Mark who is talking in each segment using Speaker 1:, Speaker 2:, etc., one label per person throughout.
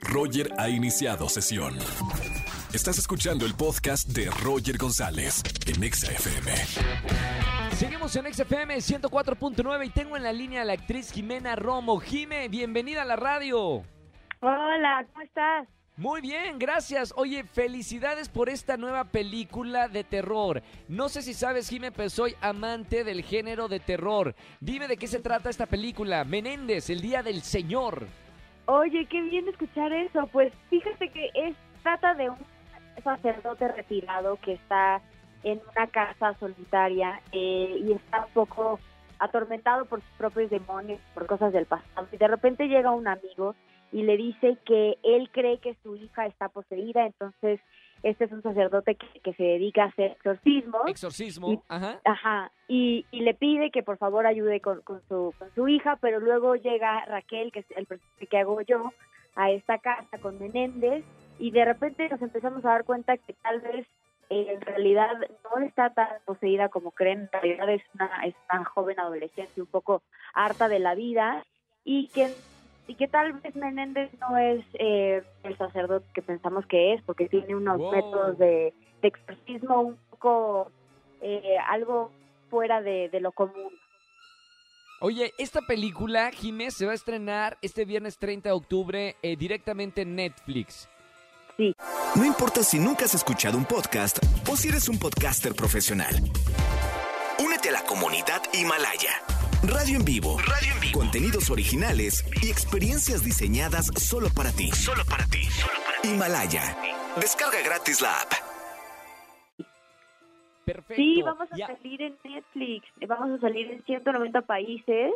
Speaker 1: Roger ha iniciado sesión. Estás escuchando el podcast de Roger González en Exa FM.
Speaker 2: Seguimos en XFM 104.9 y tengo en la línea a la actriz Jimena Romo. Jime, bienvenida a la radio.
Speaker 3: Hola, ¿cómo estás?
Speaker 2: Muy bien, gracias. Oye, felicidades por esta nueva película de terror. No sé si sabes, Jime, pero soy amante del género de terror. Dime de qué se trata esta película. Menéndez, el Día del Señor.
Speaker 3: Oye, qué bien escuchar eso. Pues fíjate que es trata de un sacerdote retirado que está en una casa solitaria eh, y está un poco atormentado por sus propios demonios, por cosas del pasado. Y de repente llega un amigo y le dice que él cree que su hija está poseída, entonces este es un sacerdote que, se dedica a hacer exorcismos.
Speaker 2: Exorcismo,
Speaker 3: y,
Speaker 2: ajá.
Speaker 3: Ajá, y, le pide que por favor ayude con, su, con su hija, pero luego llega Raquel, que es el personaje que hago yo, a esta casa con Menéndez, y de repente nos empezamos a dar cuenta que tal vez eh, en realidad no está tan poseída como creen, en realidad es una, es una joven adolescente un poco harta de la vida y que y que tal vez Menéndez no es eh, el sacerdote que pensamos que es, porque tiene unos métodos de, exorcismo un poco eh, algo fuera de, lo común.
Speaker 2: Oye, esta película, Jiménez, se va a estrenar este viernes 30 de octubre eh, directamente en Netflix.
Speaker 3: Sí.
Speaker 1: No importa si nunca has escuchado un podcast o si eres un podcaster profesional. Únete a la comunidad Himalaya. Radio en vivo. Radio en vivo. Contenidos originales y experiencias diseñadas solo para ti. Solo para ti. Solo para ti. Himalaya. Descarga gratis la app.
Speaker 2: Perfecto.
Speaker 3: Sí, vamos a salir en Netflix. Vamos a salir en 190 países.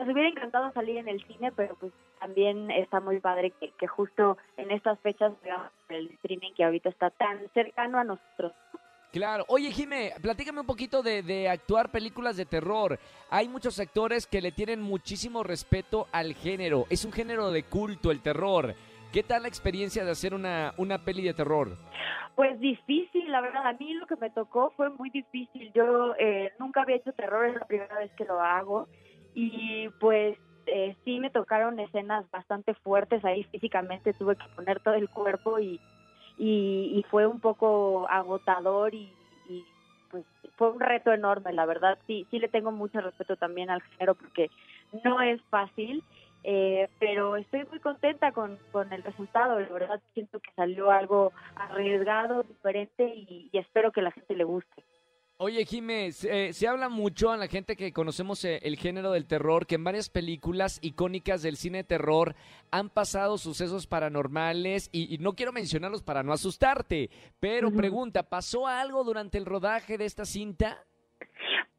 Speaker 3: Nos hubiera encantado salir en el cine, pero pues también está muy padre que, que justo en estas fechas veamos el streaming que ahorita está tan cercano a nosotros.
Speaker 2: Claro. Oye, Jime, platícame un poquito de, actuar películas de terror. Hay muchos actores que le tienen muchísimo respeto al género. Es un género de culto, el terror. ¿Qué tal la experiencia de hacer una, una peli de terror?
Speaker 3: Pues difícil, la verdad. A mí lo que me tocó fue muy difícil. Yo eh, nunca había hecho terror, es la primera vez que lo hago. Y pues eh, sí me tocaron escenas bastante fuertes ahí físicamente. Tuve que poner todo el cuerpo y y, fue un poco agotador y, pues fue un reto enorme, la verdad. Sí, sí le tengo mucho respeto también al género porque no es fácil, eh, pero estoy muy contenta con, con el resultado. La verdad siento que salió algo arriesgado, diferente y, y espero que la gente le guste.
Speaker 2: Oye, Jiménez, eh, se habla mucho a la gente que conocemos eh, el género del terror que en varias películas icónicas del cine de terror han pasado sucesos paranormales y, no quiero mencionarlos para no asustarte, pero pregunta, ¿pasó algo durante el rodaje de esta cinta?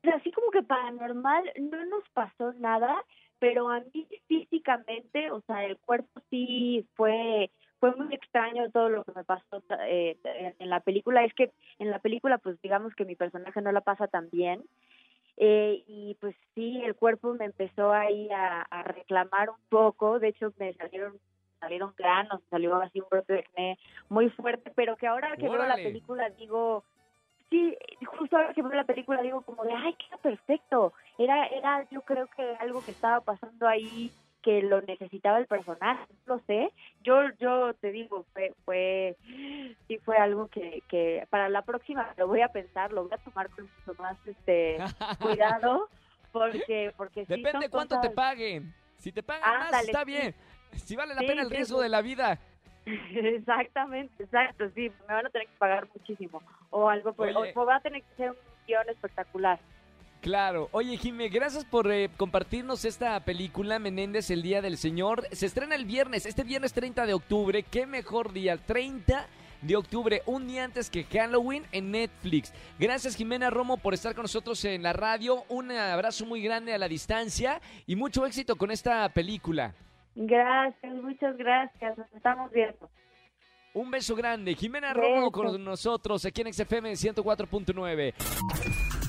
Speaker 3: Pues así como que paranormal no nos pasó nada, pero a mí físicamente, o sea, el cuerpo sí fue fue muy extraño todo lo que me pasó eh, en la película. Es que en la película, pues digamos que mi personaje no la pasa tan bien. Eh, y pues sí, el cuerpo me empezó ahí a, a reclamar un poco. De hecho, me salieron salieron granos, salió así un brote de acné muy fuerte, pero que ahora que veo la película digo, sí, justo ahora que veo la película digo como de, ay, qué perfecto. Era, era yo creo que algo que estaba pasando ahí que lo necesitaba el personaje, no lo sé. Yo yo te digo, fue fue sí fue algo que, que para la próxima lo voy a pensar, lo voy a tomar con mucho más este cuidado porque porque
Speaker 2: Depende cuánto te paguen. Si te pagan más está bien. Si vale la pena el riesgo de la vida.
Speaker 3: Exactamente, exacto, sí, me van a tener que pagar muchísimo o algo por, o, va a tener que ser un guion espectacular.
Speaker 2: Claro. Oye, Jimé, gracias por eh, compartirnos esta película, Menéndez, El Día del Señor. Se estrena el viernes, este viernes 30 de octubre. Qué mejor día, 30 de octubre, un día antes que Halloween en Netflix. Gracias, Jimena Romo, por estar con nosotros en la radio. Un abrazo muy grande a la distancia y mucho éxito con esta película.
Speaker 3: Gracias, muchas gracias. Nos estamos viendo.
Speaker 2: Un beso grande. Jimena Romo con nosotros aquí en XFM 104.9.